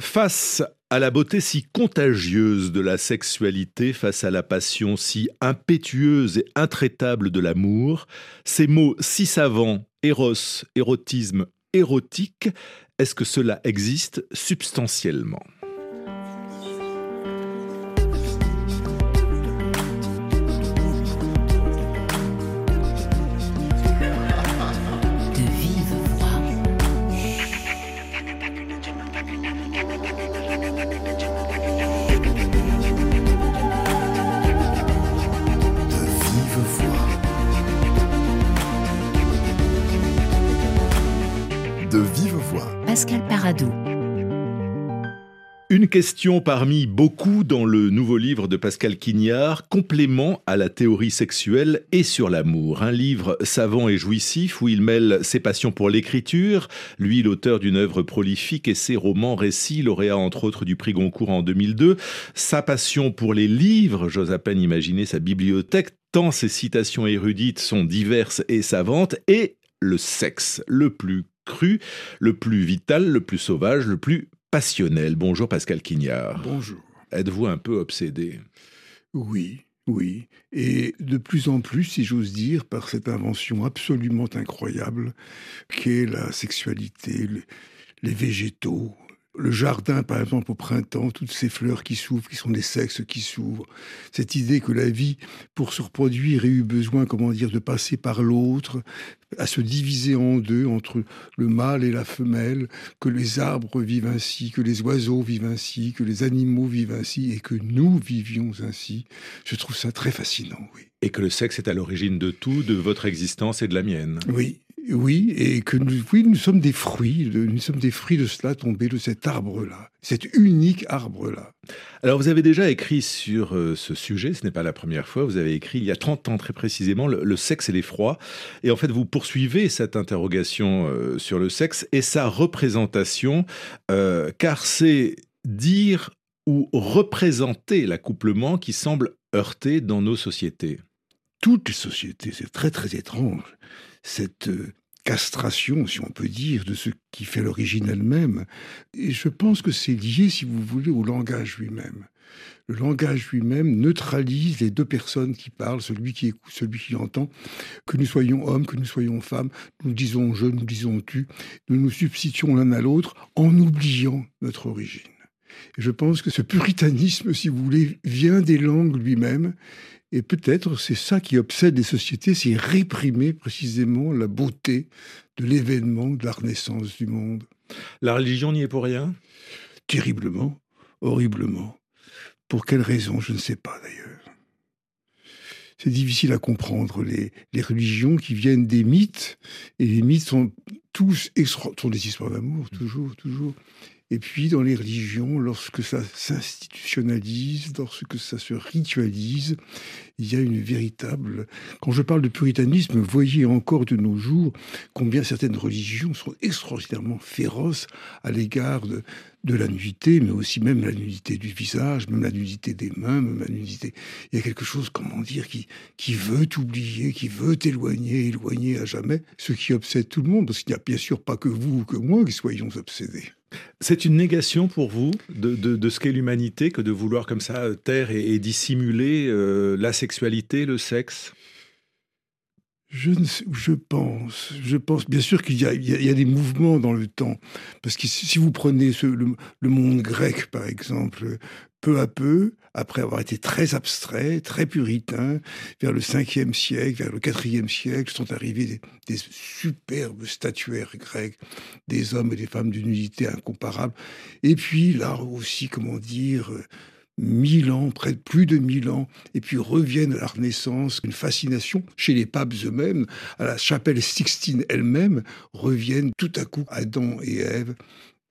Face à la beauté si contagieuse de la sexualité, face à la passion si impétueuse et intraitable de l'amour, ces mots si savants, éros, érotisme, érotique, est-ce que cela existe substantiellement? Une question parmi beaucoup dans le nouveau livre de Pascal Quignard, complément à la théorie sexuelle et sur l'amour. Un livre savant et jouissif où il mêle ses passions pour l'écriture, lui l'auteur d'une œuvre prolifique et ses romans récits, lauréat entre autres du prix Goncourt en 2002, sa passion pour les livres, j'ose à peine imaginer sa bibliothèque, tant ses citations érudites sont diverses et savantes, et le sexe, le plus cru, le plus vital, le plus sauvage, le plus passionnel. Bonjour Pascal Quignard. Bonjour. Êtes-vous un peu obsédé? Oui, oui. Et de plus en plus, si j'ose dire, par cette invention absolument incroyable qu'est la sexualité, les végétaux, le jardin, par exemple, au printemps, toutes ces fleurs qui s'ouvrent, qui sont des sexes qui s'ouvrent. Cette idée que la vie, pour se reproduire, ait eu besoin, comment dire, de passer par l'autre, à se diviser en deux, entre le mâle et la femelle, que les arbres vivent ainsi, que les oiseaux vivent ainsi, que les animaux vivent ainsi, et que nous vivions ainsi. Je trouve ça très fascinant, oui. Et que le sexe est à l'origine de tout, de votre existence et de la mienne. Oui, oui, et que nous, oui, nous sommes des fruits, nous sommes des fruits de cela tombés de cet arbre-là, cet unique arbre-là. Alors vous avez déjà écrit sur euh, ce sujet, ce n'est pas la première fois, vous avez écrit il y a 30 ans très précisément, le, sexe et l'effroi, et en fait vous poursuivez cette interrogation euh, sur le sexe et sa représentation, euh, car c'est dire ou représenter l'accouplement qui semble heurter dans nos sociétés. Toutes les sociétés, c'est très très étrange cette euh, castration, si on peut dire, de ce qui fait l'origine elle-même. Et je pense que c'est lié, si vous voulez, au langage lui-même. Le langage lui-même neutralise les deux personnes qui parlent, celui qui écoute, celui qui entend. Que nous soyons hommes, que nous soyons femmes, nous disons je, nous disons tu, nous nous substituons l'un à l'autre en oubliant notre origine. Et je pense que ce puritanisme, si vous voulez, vient des langues lui-même et peut-être c'est ça qui obsède les sociétés, c'est réprimer précisément la beauté de l'événement, de la renaissance du monde. La religion n'y est pour rien? Terriblement, horriblement. Pour quelle raison, je ne sais pas d'ailleurs. C'est difficile à comprendre, les, les, religions qui viennent des mythes, et les mythes sont tous sont des histoires d'amour, toujours, toujours. Et puis dans les religions, lorsque ça s'institutionnalise, lorsque ça se ritualise, il y a une véritable... Quand je parle de puritanisme, voyez encore de nos jours combien certaines religions sont extraordinairement féroces à l'égard de, la nudité, mais aussi même la nudité du visage, même la nudité des mains, même la nudité... Il y a quelque chose, comment dire, qui, qui veut oublier, qui veut éloigner, éloigner à jamais, ce qui obsède tout le monde, parce qu'il n'y a bien sûr pas que vous ou que moi qui soyons obsédés. C'est une négation pour vous de, ce qu'est l'humanité que de vouloir comme ça taire et, dissimuler euh, la sexualité, le sexe? Je, je pense, je pense. Bien sûr qu'il y, y, a des mouvements dans le temps, parce que si vous prenez le, monde grec par exemple, peu à peu, après avoir été très abstrait, très puritain, vers le 5e siècle, vers le 4e siècle, sont arrivés des, superbes statuaires grecs, des hommes et des femmes d'une unité incomparable. Et puis là aussi, comment dire, mille ans, près de plus de mille ans, et puis reviennent à la Renaissance, une fascination chez les papes eux-mêmes, à la chapelle Sixtine elle-même, reviennent tout à coup Adam et Ève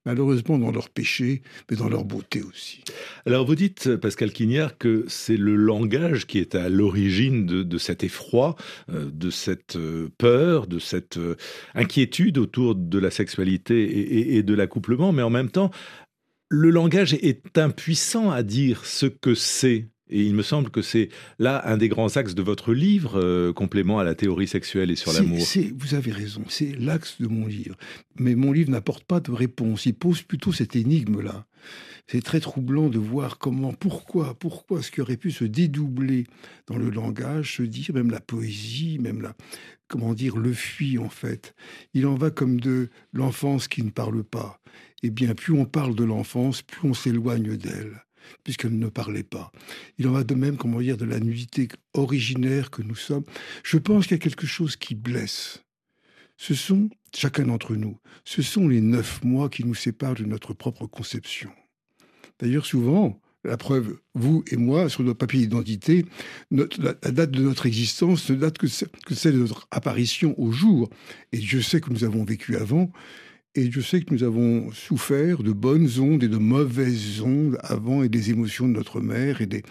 malheureusement dans leur péché, mais dans leur beauté aussi. Alors vous dites, Pascal Quignard, que c'est le langage qui est à l'origine de, cet effroi, euh, de cette euh, peur, de cette euh, inquiétude autour de la sexualité et de l'accouplement, mais en même temps, le langage est impuissant à dire ce que c'est Et il me semble que c'est là un des grands axes de votre livre, euh, complément à la théorie sexuelle et sur l'amour. Vous avez raison, c'est l'axe de mon livre. Mais mon livre n'apporte pas de réponse, il pose plutôt cette énigme-là. C'est très troublant de voir comment, pourquoi, pourquoi ce qui aurait pu se dédoubler dans le langage, se dire, même la poésie, même la, comment dire, le fuit en fait. Il en va comme de l'enfance qui ne parle pas. Eh bien, plus on parle de l'enfance, plus on s'éloigne d'elle puisqu'elle ne parlait pas. Il en va de même, comment dire, de la nudité originaire que nous sommes. Je pense qu'il y a quelque chose qui blesse. Ce sont, chacun d'entre nous, ce sont les neuf mois qui nous séparent de notre propre conception. D'ailleurs, souvent, la preuve, vous et moi, sur nos papiers d'identité, la, date de notre existence ne date que, que celle de notre apparition au jour. Et je sais que nous avons vécu avant, et je sais que nous avons souffert de bonnes ondes et de mauvaises ondes avant et des émotions de notre mère et de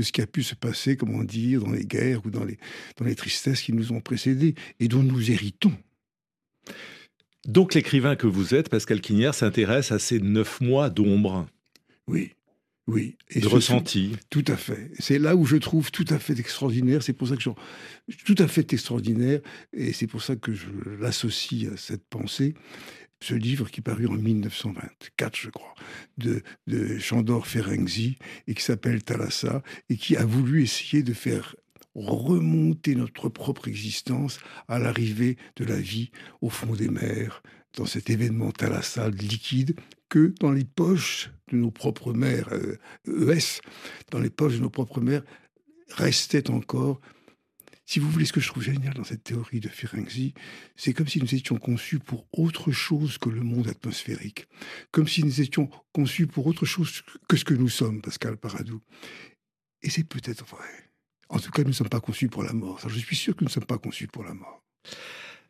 ce qui a pu se passer, comment dire, dans les guerres ou dans les, dans les tristesses qui nous ont précédés et dont nous héritons. Donc l'écrivain que vous êtes, Pascal Quignère, s'intéresse à ces neuf mois d'ombre. Oui, oui. Et de ressenti. Tout à fait. C'est là où je trouve tout à fait extraordinaire. C'est pour ça que je, tout à fait extraordinaire. Et c'est pour ça que je l'associe à cette pensée ce livre qui parut en 1924, je crois, de, Chandor Ferenczi et qui s'appelle Thalassa et qui a voulu essayer de faire remonter notre propre existence à l'arrivée de la vie au fond des mers, dans cet événement thalassal liquide que dans les poches de nos propres mères, ES, euh, e dans les poches de nos propres mères, restait encore si vous voulez, ce que je trouve génial dans cette théorie de Ferenczi, c'est comme si nous étions conçus pour autre chose que le monde atmosphérique, comme si nous étions conçus pour autre chose que ce que nous sommes, Pascal Paradou. Et c'est peut-être vrai. En tout cas, nous ne sommes pas conçus pour la mort. je suis sûr que nous ne sommes pas conçus pour la mort.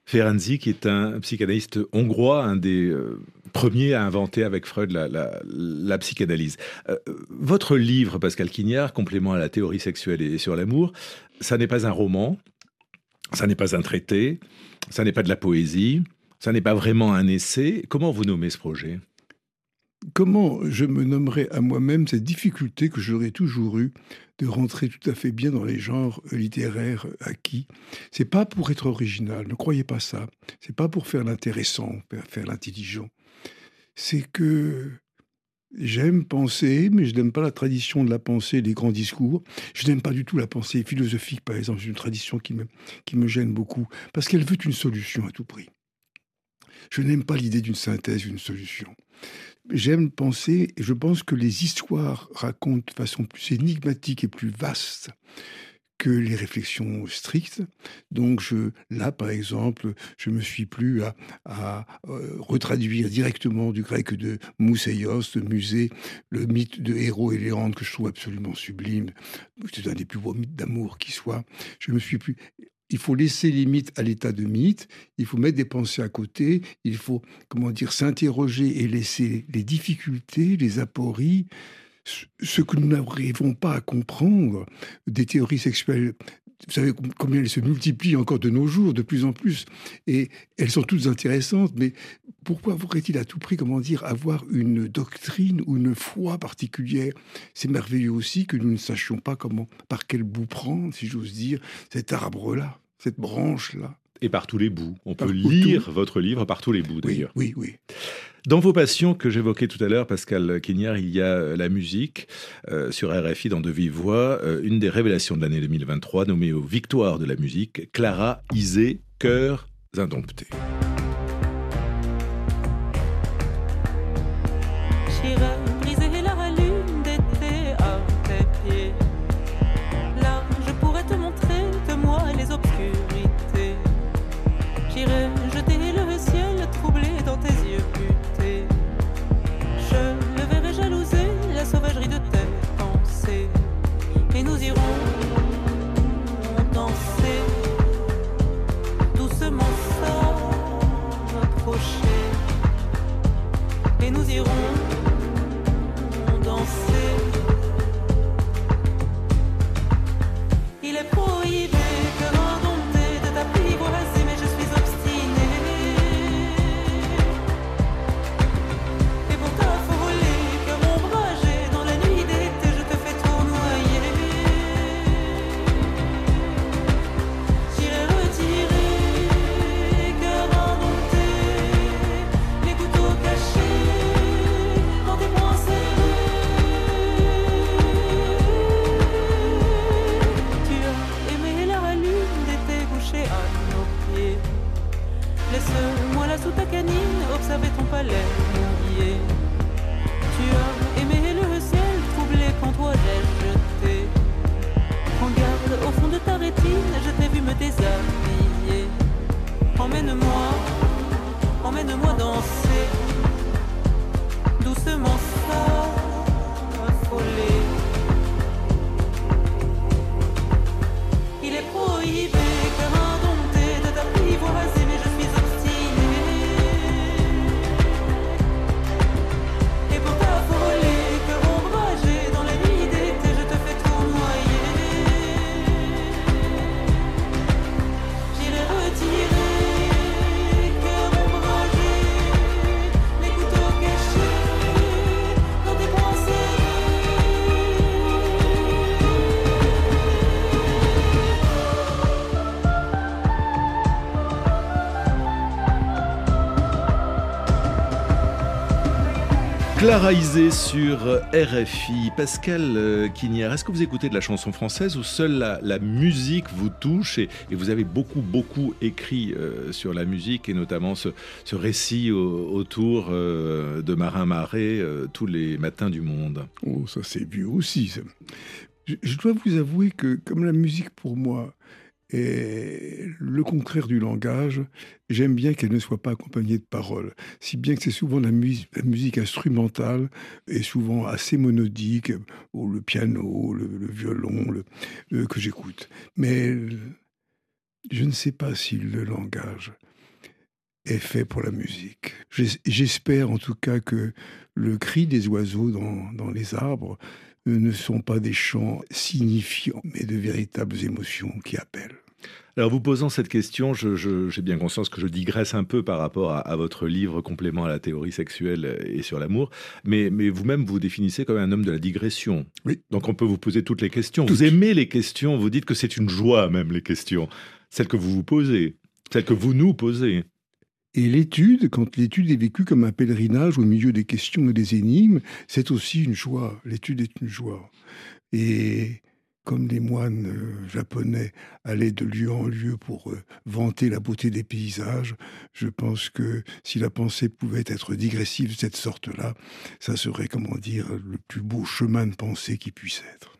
Ferenczi, qui est un psychanalyste hongrois, un des euh, premiers à inventer avec Freud la, psychanalyse. Euh, votre livre, Pascal Quignard, Complément à la théorie sexuelle et sur l'amour, ça n'est pas un roman, ça n'est pas un traité, ça n'est pas de la poésie, ça n'est pas vraiment un essai. Comment vous nommez ce projet? Comment je me nommerais à moi-même cette difficulté que j'aurais toujours eue de rentrer tout à fait bien dans les genres littéraires acquis? C'est pas pour être original, ne croyez pas ça. C'est pas pour faire l'intéressant, faire l'intelligent. C'est que J'aime penser, mais je n'aime pas la tradition de la pensée, des grands discours. Je n'aime pas du tout la pensée philosophique, par exemple. C'est une tradition qui me, qui me gêne beaucoup, parce qu'elle veut une solution à tout prix. Je n'aime pas l'idée d'une synthèse, d'une solution. J'aime penser, et je pense que les histoires racontent de façon plus énigmatique et plus vaste que les réflexions strictes. Donc je, là, par exemple, je me suis plus à, euh, retraduire directement du grec de Mousséios, de Musée, le mythe de Héros et Léandre que je trouve absolument sublime. C'est un des plus beaux mythes d'amour qui soit. Je me suis plus il faut laisser les mythes à l'état de mythe, il faut mettre des pensées à côté, il faut, comment dire, s'interroger et laisser les difficultés, les apories, ce que nous n'arrivons pas à comprendre des théories sexuelles vous savez combien elles se multiplient encore de nos jours, de plus en plus, et elles sont toutes intéressantes, mais pourquoi voudrait-il à tout prix, comment dire, avoir une doctrine ou une foi particulière? C'est merveilleux aussi que nous ne sachions pas comment, par quel bout prendre, si j'ose dire, cet arbre-là, cette branche-là. Et par tous les bouts. On peut lire votre livre par tous les bouts, d'ailleurs. Oui, oui, oui. Dans vos passions que j'évoquais tout à l'heure, Pascal Quignard, il y a euh, la musique euh, sur RFI dans De Vive Voix, euh, une des révélations de l'année 2023 nommée aux Victoires de la musique, Clara Isé, Cœurs indomptés. Clara sur RFI. Pascal Quignard, euh, est-ce que vous écoutez de la chanson française ou seule la, musique vous touche et, vous avez beaucoup, beaucoup écrit euh, sur la musique et notamment ce, récit autour euh, de Marin Marais tous les matins du monde? Oh, ça c'est vieux aussi. je dois vous avouer que comme la musique pour moi et le contraire du langage, j'aime bien qu'elle ne soit pas accompagnée de paroles. Si bien que c'est souvent la, musique instrumentale et souvent assez monodique, ou le piano, le, violon, le, que j'écoute. Mais je ne sais pas si le langage est fait pour la musique. J'espère en tout cas que le cri des oiseaux dans, dans les arbres ne sont pas des chants signifiants, mais de véritables émotions qui appellent. Alors, vous posant cette question, j'ai bien conscience que je digresse un peu par rapport à, votre livre Complément à la théorie sexuelle et sur l'amour, mais, mais vous-même vous définissez comme un homme de la digression. Oui. Donc, on peut vous poser toutes les questions. Vous aimez les questions, vous dites que c'est une joie même, les questions, celles que vous vous posez, celles que vous nous posez. Et l'étude, quand l'étude est vécue comme un pèlerinage au milieu des questions et des énigmes, c'est aussi une joie. L'étude est une joie. Et comme les moines euh, japonais allaient de lieu en lieu pour euh, vanter la beauté des paysages, je pense que si la pensée pouvait être digressive de cette sorte-là, ça serait, comment dire, le plus beau chemin de pensée qui puisse être.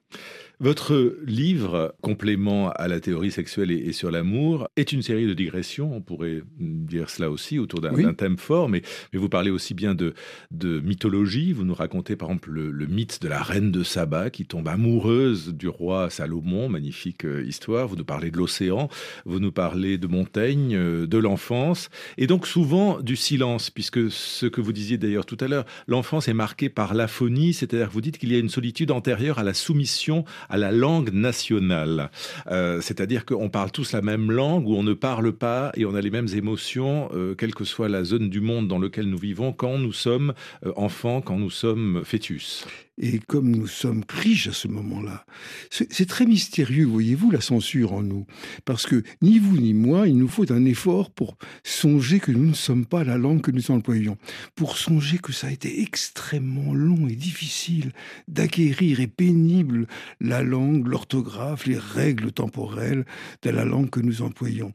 Votre livre, complément à la théorie sexuelle et, sur l'amour, est une série de digressions, on pourrait dire cela aussi, autour d'un thème fort, mais, mais, vous parlez aussi bien de, de mythologie. Vous nous racontez par exemple le, mythe de la reine de Saba qui tombe amoureuse du roi Salomon, magnifique euh, histoire. Vous nous parlez de l'océan, vous nous parlez de Montaigne, euh, de l'enfance, et donc souvent du silence, puisque ce que vous disiez d'ailleurs tout à l'heure, l'enfance est marquée par l'aphonie, c'est-à-dire que vous dites qu'il y a une solitude antérieure à la soumission à la langue nationale. Euh, c'est-à-dire qu'on parle tous la même langue ou on ne parle pas et on a les mêmes émotions, euh, quelle que soit la zone du monde dans laquelle nous vivons, quand nous sommes euh, enfants, quand nous sommes fœtus et comme nous sommes riches à ce moment-là. C'est très mystérieux, voyez-vous, la censure en nous. Parce que ni vous ni moi, il nous faut un effort pour songer que nous ne sommes pas la langue que nous employons. Pour songer que ça a été extrêmement long et difficile d'acquérir et pénible la langue, l'orthographe, les règles temporelles de la langue que nous employons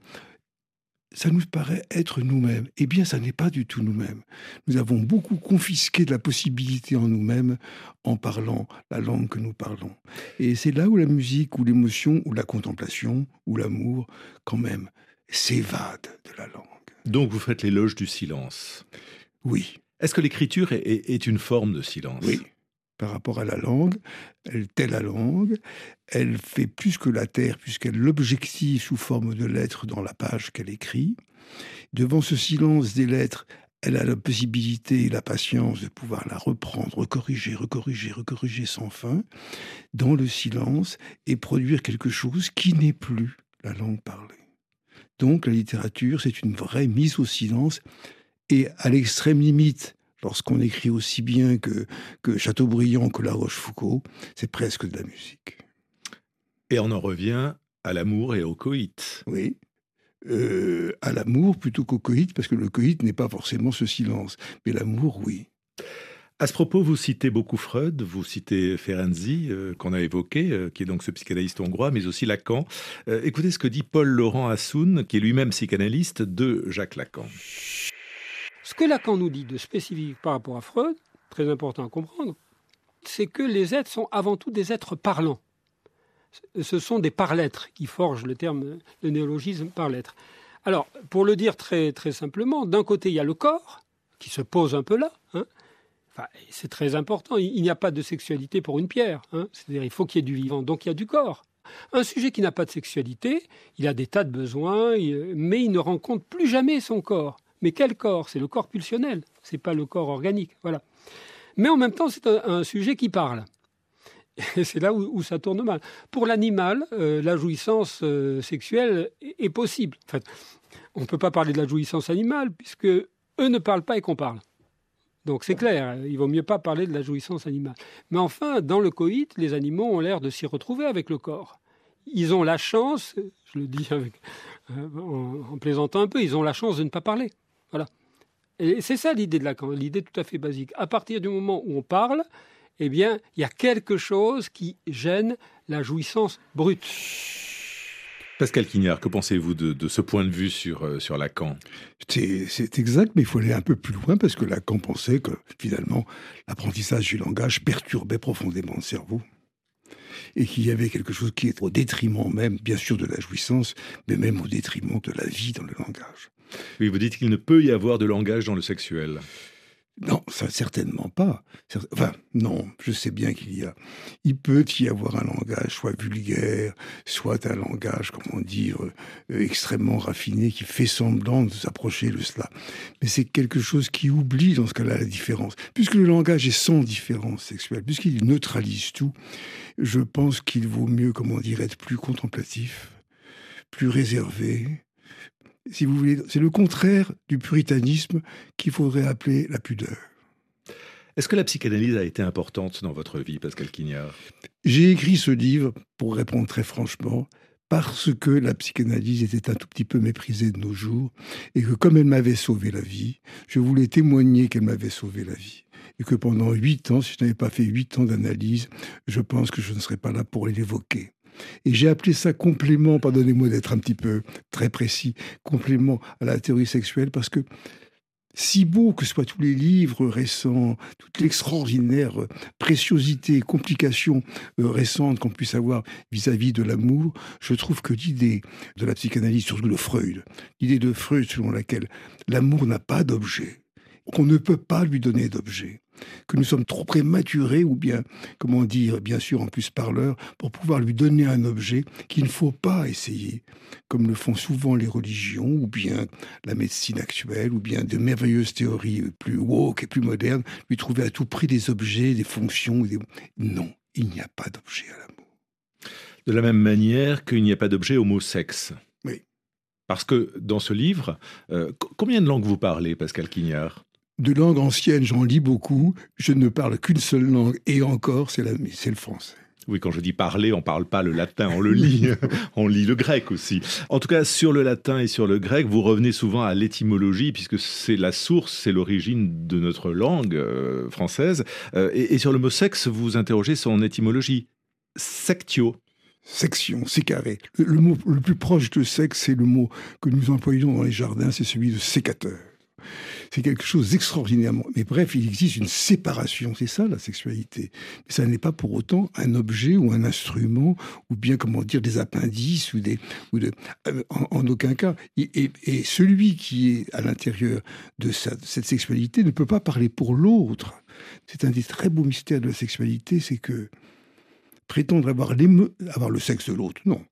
ça nous paraît être nous-mêmes. Eh bien, ça n'est pas du tout nous-mêmes. Nous avons beaucoup confisqué de la possibilité en nous-mêmes en parlant la langue que nous parlons. Et c'est là où la musique, ou l'émotion, ou la contemplation, ou l'amour, quand même, s'évade de la langue. Donc vous faites l'éloge du silence. Oui. Est-ce que l'écriture est, une forme de silence? Oui par rapport à la langue, elle tait la langue, elle fait plus que la terre puisqu'elle l'objective sous forme de lettres dans la page qu'elle écrit. Devant ce silence des lettres, elle a la possibilité et la patience de pouvoir la reprendre, recorriger, recorriger, recorriger sans fin, dans le silence, et produire quelque chose qui n'est plus la langue parlée. Donc la littérature, c'est une vraie mise au silence, et à l'extrême limite, lorsqu'on écrit aussi bien que, que Chateaubriand que La Rochefoucauld, c'est presque de la musique. Et on en revient à l'amour et au coït. Oui. Euh, à l'amour plutôt qu'au coït, parce que le coït n'est pas forcément ce silence. Mais l'amour, oui. À ce propos, vous citez beaucoup Freud, vous citez Ferenczi, euh, qu'on a évoqué, euh, qui est donc ce psychanalyste hongrois, mais aussi Lacan. écoutez ce que dit Paul Laurent Assoun, qui est lui-même psychanalyste de Jacques Lacan. Ce que Lacan nous dit de spécifique par rapport à Freud, très important à comprendre, c'est que les êtres sont avant tout des êtres parlants. Ce sont des par-lettres qui forgent le terme, le néologisme par-lettres. Alors, pour le dire très, très simplement, d'un côté, il y a le corps, qui se pose un peu là. Hein. C'est très important. Il, n'y a pas de sexualité pour une pierre. Hein. C'est-à-dire, il faut qu'il y ait du vivant. Donc, il y a du corps. Un sujet qui n'a pas de sexualité, il a des tas de besoins, mais il ne rencontre plus jamais son corps. Mais quel corps? C'est le corps pulsionnel, c'est pas le corps organique. Voilà. Mais en même temps, c'est un, sujet qui parle. Et c'est là où, ça tourne mal. Pour l'animal, euh, la jouissance euh, sexuelle est, possible. On ne peut pas parler de la jouissance animale puisque eux ne parlent pas et qu'on parle. Donc c'est clair, il vaut mieux pas parler de la jouissance animale. Mais enfin, dans le coït, les animaux ont l'air de s'y retrouver avec le corps. Ils ont la chance, je le dis euh, en plaisantant un peu, ils ont la chance de ne pas parler. Voilà. Et c'est ça l'idée de Lacan, l'idée tout à fait basique. À partir du moment où on parle, eh bien, il y a quelque chose qui gêne la jouissance brute. Pascal Quignard, que pensez-vous de, ce point de vue sur, euh, sur Lacan? C'est exact, mais il faut aller un peu plus loin parce que Lacan pensait que finalement l'apprentissage du langage perturbait profondément le cerveau et qu'il y avait quelque chose qui est au détriment même, bien sûr, de la jouissance, mais même au détriment de la vie dans le langage. Oui, vous dites qu'il ne peut y avoir de langage dans le sexuel. Non, ça certainement pas. Enfin, non, je sais bien qu'il y a. Il peut y avoir un langage soit vulgaire, soit un langage, comment dire, euh, extrêmement raffiné, qui fait semblant de s'approcher de cela. Mais c'est quelque chose qui oublie dans ce cas-là la différence. Puisque le langage est sans différence sexuelle, puisqu'il neutralise tout, je pense qu'il vaut mieux, comment dire, être plus contemplatif, plus réservé, si vous voulez, c'est le contraire du puritanisme qu'il faudrait appeler la pudeur. Est-ce que la psychanalyse a été importante dans votre vie, Pascal Quignard? J'ai écrit ce livre, pour répondre très franchement, parce que la psychanalyse était un tout petit peu méprisée de nos jours, et que comme elle m'avait sauvé la vie, je voulais témoigner qu'elle m'avait sauvé la vie. Et que pendant huit ans, si je n'avais pas fait huit ans d'analyse, je pense que je ne serais pas là pour l'évoquer. Et j'ai appelé ça complément, pardonnez-moi d'être un petit peu très précis, complément à la théorie sexuelle, parce que si beau que soient tous les livres récents, toute l'extraordinaire préciosité, complication euh, récente qu'on puisse avoir vis-à-vis de l'amour, je trouve que l'idée de la psychanalyse, surtout de Freud, l'idée de Freud selon laquelle l'amour n'a pas d'objet, qu'on ne peut pas lui donner d'objet, que nous sommes trop prématurés ou bien, comment dire, bien sûr en plus parleur, pour pouvoir lui donner un objet qu'il ne faut pas essayer, comme le font souvent les religions ou bien la médecine actuelle ou bien de merveilleuses théories plus woke et plus modernes, lui trouver à tout prix des objets, des fonctions. Non, il n'y a pas d'objet à l'amour. De la même manière qu'il n'y a pas d'objet homo-sexe. Oui. Parce que dans ce livre, euh, combien de langues vous parlez, Pascal Quignard? De langue ancienne, j'en lis beaucoup. Je ne parle qu'une seule langue, et encore, c'est le français. Oui, quand je dis parler, on parle pas le latin, on le lit. on lit le grec aussi. En tout cas, sur le latin et sur le grec, vous revenez souvent à l'étymologie, puisque c'est la source, c'est l'origine de notre langue euh, française. Euh, et, sur le mot sexe, vous interrogez son étymologie. Sectio. Section, c'est carré. le, mot le plus proche de sexe, c'est le mot que nous employons dans les jardins, c'est celui de sécateur c'est quelque chose d'extraordinairement. Mais bref, il existe une séparation, c'est ça la sexualité. Mais ça n'est pas pour autant un objet ou un instrument, ou bien, comment dire, des appendices, ou des. Ou de, euh, en, aucun cas. Et, celui qui est à l'intérieur de cette sexualité ne peut pas parler pour l'autre. C'est un des très beaux mystères de la sexualité, c'est que prétendre avoir, avoir le sexe de l'autre, non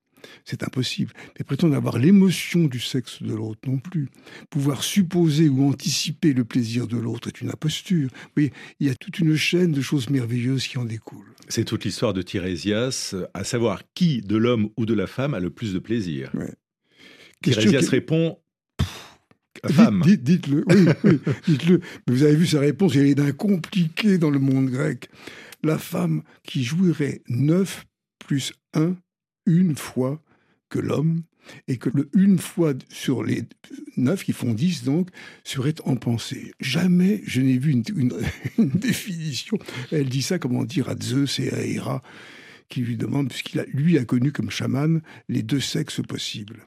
c'est impossible. Mais prétendre avoir l'émotion du sexe de l'autre non plus. Pouvoir supposer ou anticiper le plaisir de l'autre est une imposture. Oui, il y a toute une chaîne de choses merveilleuses qui en découlent. C'est toute l'histoire de Tirésias, à savoir qui de l'homme ou de la femme a le plus de plaisir. Ouais. Tirésias répond femme. Dites, le oui, oui dites-le. Mais vous avez vu sa réponse, elle est d'un compliqué dans le monde grec. La femme qui jouirait neuf plus un une fois que l'homme, et que le une fois sur les neuf, qui font dix donc, serait en pensée. Jamais je n'ai vu une, définition. Elle dit ça, comment dire, à Zeus et à Héra, qui lui demandent, puisqu'il a, lui a connu comme chaman les deux sexes possibles.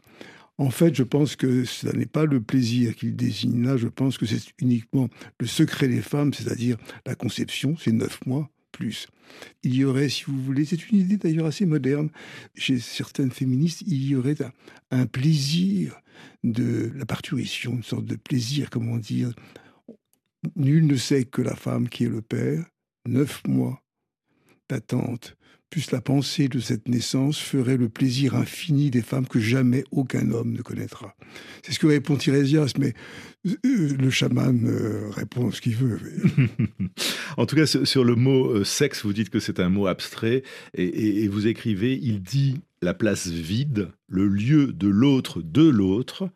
En fait, je pense que ce n'est pas le plaisir qu'il désigne là, je pense que c'est uniquement le secret des femmes, c'est-à-dire la conception, c'est neuf mois, Il y aurait, si vous voulez, c'est une idée d'ailleurs assez moderne, chez certaines féministes, il y aurait un, plaisir de la parturition, une sorte de plaisir, comment dire. Nul ne sait que la femme qui est le père, neuf mois d'attente, plus la pensée de cette naissance ferait le plaisir infini des femmes que jamais aucun homme ne connaîtra. C'est ce que répond Tirésias, mais euh, le chaman euh, répond ce qu'il veut. en tout cas, sur le mot euh, sexe, vous dites que c'est un mot abstrait, et, et vous écrivez, il dit la place vide, le lieu de l'autre de l'autre,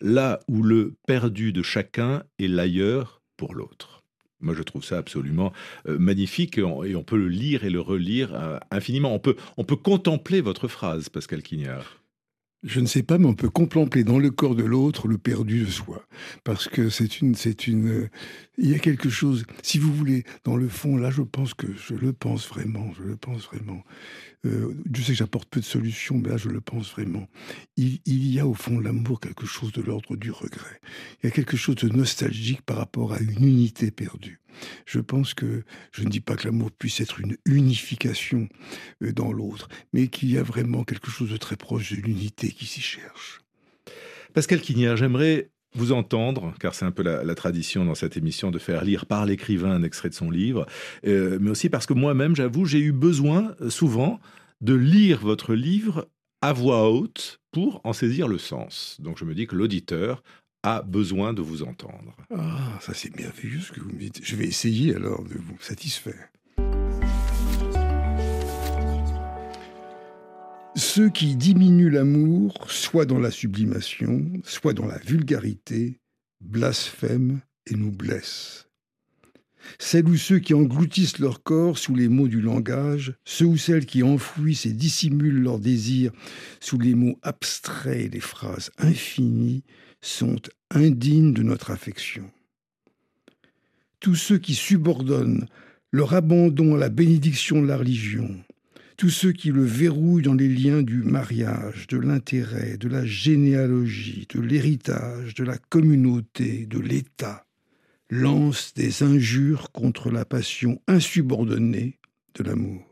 là où le perdu de chacun est l'ailleurs pour l'autre. Moi, je trouve ça absolument euh, magnifique et on, peut le lire et le relire euh, infiniment. On peut, on peut contempler votre phrase, Pascal Quignard. je ne sais pas, mais on peut contempler dans le corps de l'autre le perdu de soi. Parce que c'est une, c'est une, il y a quelque chose, si vous voulez, dans le fond, là, je pense que, je le pense vraiment, je le pense vraiment. Euh, je sais que j'apporte peu de solutions, mais là, je le pense vraiment. Il, y a au fond de l'amour quelque chose de l'ordre du regret. Il y a quelque chose de nostalgique par rapport à une unité perdue. Je pense que je ne dis pas que l'amour puisse être une unification euh, dans l'autre, mais qu'il y a vraiment quelque chose de très proche de l'unité qui s'y cherche. Pascal Quignard, j'aimerais vous entendre, car c'est un peu la, tradition dans cette émission de faire lire par l'écrivain un extrait de son livre, euh, mais aussi parce que moi-même, j'avoue, j'ai eu besoin euh, souvent de lire votre livre à voix haute pour en saisir le sens. Donc je me dis que l'auditeur a besoin de vous entendre. Ah, ça c'est merveilleux ce que vous me dites. Je vais essayer alors de vous satisfaire. Ceux qui diminuent l'amour, soit dans la sublimation, soit dans la vulgarité, blasphèment et nous blessent. Celles ou ceux qui engloutissent leur corps sous les mots du langage, ceux ou celles qui enfouissent et dissimulent leurs désirs sous les mots abstraits et les phrases infinies, sont indignes de notre affection. Tous ceux qui subordonnent leur abandon à la bénédiction de la religion, tous ceux qui le verrouillent dans les liens du mariage, de l'intérêt, de la généalogie, de l'héritage, de la communauté, de l'État, lancent des injures contre la passion insubordonnée de l'amour.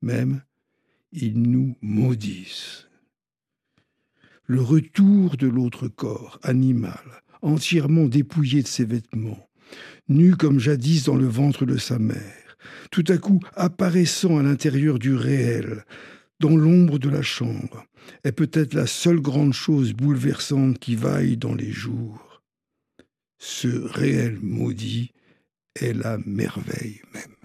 Même, ils nous maudissent. Le retour de l'autre corps, animal, entièrement dépouillé de ses vêtements, nu comme jadis dans le ventre de sa mère, tout à coup apparaissant à l'intérieur du réel, dans l'ombre de la chambre, est peut-être la seule grande chose bouleversante qui vaille dans les jours. Ce réel maudit est la merveille même.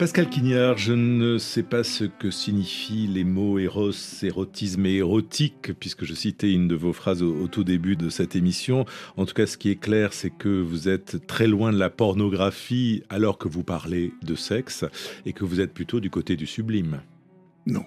Pascal Quignard, je ne sais pas ce que signifient les mots éros, érotisme et érotique, puisque je citais une de vos phrases au, tout début de cette émission. En tout cas, ce qui est clair, c'est que vous êtes très loin de la pornographie alors que vous parlez de sexe et que vous êtes plutôt du côté du sublime. Non.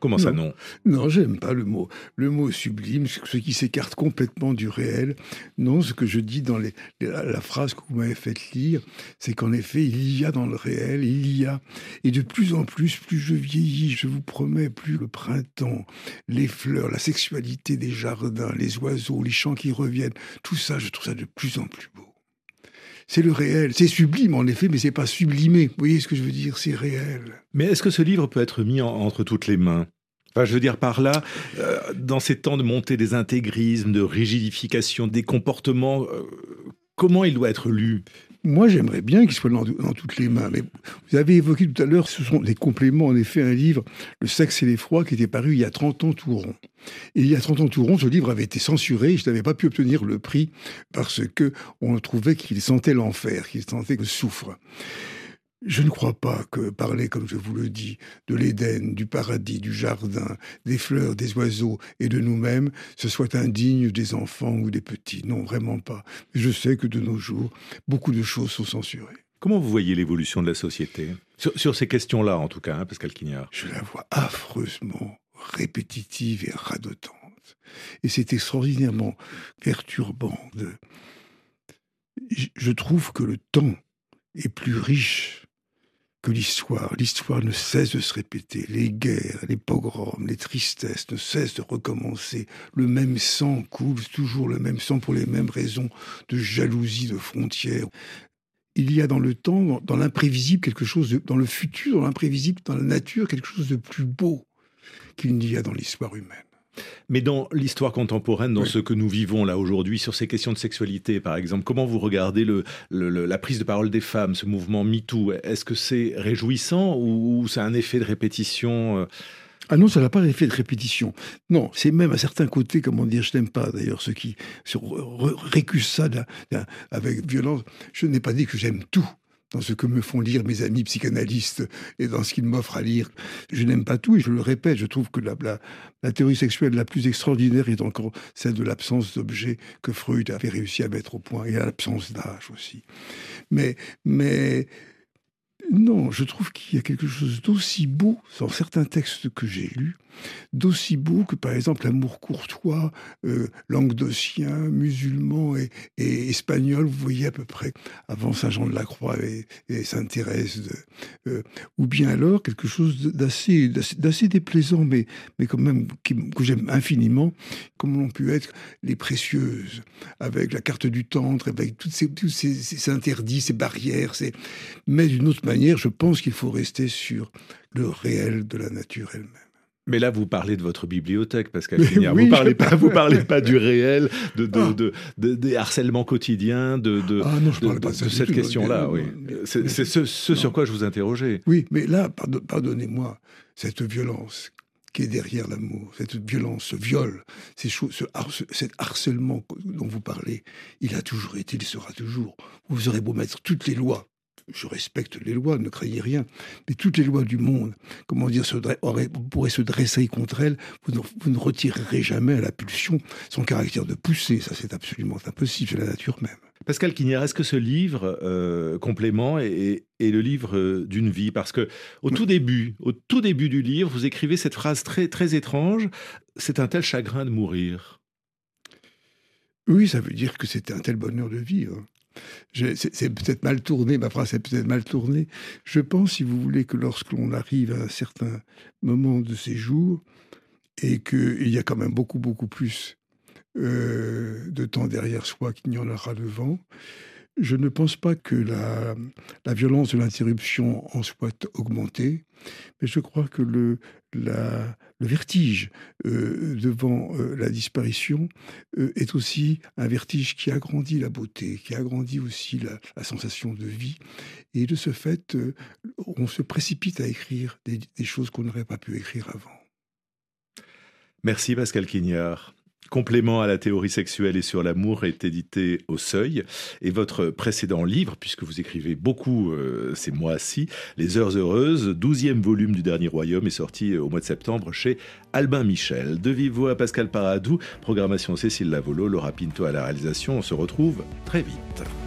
Comment ça, non Non, j'aime pas le mot. Le mot sublime, ce qui s'écarte complètement du réel. Non, ce que je dis dans la, phrase que vous m'avez fait lire, c'est qu'en effet, il y a dans le réel, il y a, et de plus en plus, plus je vieillis, je vous promets, plus le printemps, les fleurs, la sexualité des jardins, les oiseaux, les chants qui reviennent, tout ça, je trouve ça de plus en plus beau c'est le réel. C'est sublime en effet, mais c'est pas sublimé. Vous voyez ce que je veux dire? C'est réel. Mais est-ce que ce livre peut être mis entre toutes les mains? Je veux dire par là, euh, dans ces temps de montée des intégrismes, de rigidification des comportements, euh, comment il doit être lu? Moi, j'aimerais bien qu'il soit dans, toutes les mains. Mais vous avez évoqué tout à l'heure, ce sont des compléments, en effet, un livre, Le sexe et l'effroi, qui était paru il y a 30 ans tout rond. Et il y a 30 ans tout rond, ce livre avait été censuré. Je n'avais pas pu obtenir le prix parce que on trouvait qu'il sentait l'enfer, qu'il sentait le souffre. Je ne crois pas que parler, comme je vous le dis, de l'Éden, du paradis, du jardin, des fleurs, des oiseaux et de nous-mêmes, ce soit indigne des enfants ou des petits. Non, vraiment pas. Je sais que de nos jours, beaucoup de choses sont censurées. Comment vous voyez l'évolution de la société? Sur, ces questions-là, en tout cas, hein, Pascal Quignard Je la vois affreusement répétitive et radotante. Et c'est extraordinairement perturbant. Je trouve que le temps est plus riche l'histoire. L'histoire ne cesse de se répéter. Les guerres, les pogroms, les tristesses ne cessent de recommencer. Le même sang coule, toujours le même sang pour les mêmes raisons de jalousie, de frontières. Il y a dans le temps, dans l'imprévisible, quelque chose dans le futur, dans l'imprévisible, dans la nature, quelque chose de plus beau qu'il n'y a dans l'histoire humaine. Mais dans l'histoire contemporaine, dans ce que nous vivons là aujourd'hui, sur ces questions de sexualité, par exemple, comment vous regardez le, la prise de parole des femmes, ce mouvement MeToo Est-ce que c'est réjouissant ou, c'est un effet de répétition euh? Ah non, ça n'a pas l'effet de répétition. Non, c'est même à certains côtés, comment dire, je n'aime pas d'ailleurs ceux qui récusent ça avec violence. Je n'ai pas dit que j'aime tout dans ce que me font lire mes amis psychanalystes et dans ce qu'ils m'offrent à lire. Je n'aime pas tout et je le répète, je trouve que la, la, théorie sexuelle la plus extraordinaire est encore celle de l'absence d'objet que Freud avait réussi à mettre au point et à l'absence d'âge aussi. Mais, mais non, je trouve qu'il y a quelque chose d'aussi beau dans certains textes que j'ai lus, d'aussi beau que par exemple l'amour courtois, euh, languedocien, musulman et, espagnol, vous voyez à peu près avant Saint Jean de la Croix et, Sainte Thérèse, euh, ou bien alors quelque chose d'assez déplaisant, mais mais quand même que j'aime infiniment, comme l'ont pu être les précieuses, avec la carte du tendre, avec toutes ces, tous ces, interdits, ces barrières, mais d'une autre manière je pense qu'il faut rester sur le réel de la nature elle-même. Mais là, vous parlez de votre bibliothèque, Pascal Quignard. vous parlez pas, vous parlez pas du réel, de, de, ah. de, des harcèlements quotidiens, de, ah non, je parle pas de, cette question-là. Oui, c'est ce, ce sur quoi je vous interrogeais. Oui, mais là, pardonnez-moi, cette violence qui est derrière l'amour, cette violence, ce viol, ces choses, ce cet harcèlement dont vous parlez, il a toujours été, il sera toujours. Vous aurez beau mettre toutes les lois je respecte les lois, ne craignez rien, mais toutes les lois du monde, comment dire, se pourraient se dresser contre elles, vous ne, retirerez jamais à la pulsion son caractère de pousser. Ça, c'est absolument impossible, c'est la nature même. Pascal Quignard, est-ce que ce livre euh, complément est, le livre euh, d'une vie? Parce que au tout début, au tout début du livre, vous écrivez cette phrase très très étrange c'est un tel chagrin de mourir. Oui, ça veut dire que c'était un tel bonheur de vivre c'est peut-être mal tourné, ma phrase est peut-être mal tournée. Je pense, si vous voulez, que lorsqu'on arrive à un certain moment de ses jours, et qu'il y a quand même beaucoup, beaucoup plus euh, de temps derrière soi qu'il n'y en aura devant, je ne pense pas que la, violence de l'interruption en soit augmentée, mais je crois que le, vertige euh, devant euh, la disparition euh, est aussi un vertige qui agrandit la beauté, qui agrandit aussi la, la sensation de vie. Et de ce fait, on se précipite à écrire des, des choses qu'on n'aurait pas pu écrire avant. Merci Pascal Quignard. Complément à la théorie sexuelle et sur l'amour est édité au Seuil. Et votre précédent livre, puisque vous écrivez beaucoup euh, ces mois-ci, Les Heures Heureuses, douzième volume du Dernier Royaume, est sorti euh, au mois de septembre chez Albin Michel. De vive voix Pascal Paradou, programmation Cécile Lavolo, Laura Pinto à la réalisation. On se retrouve très vite.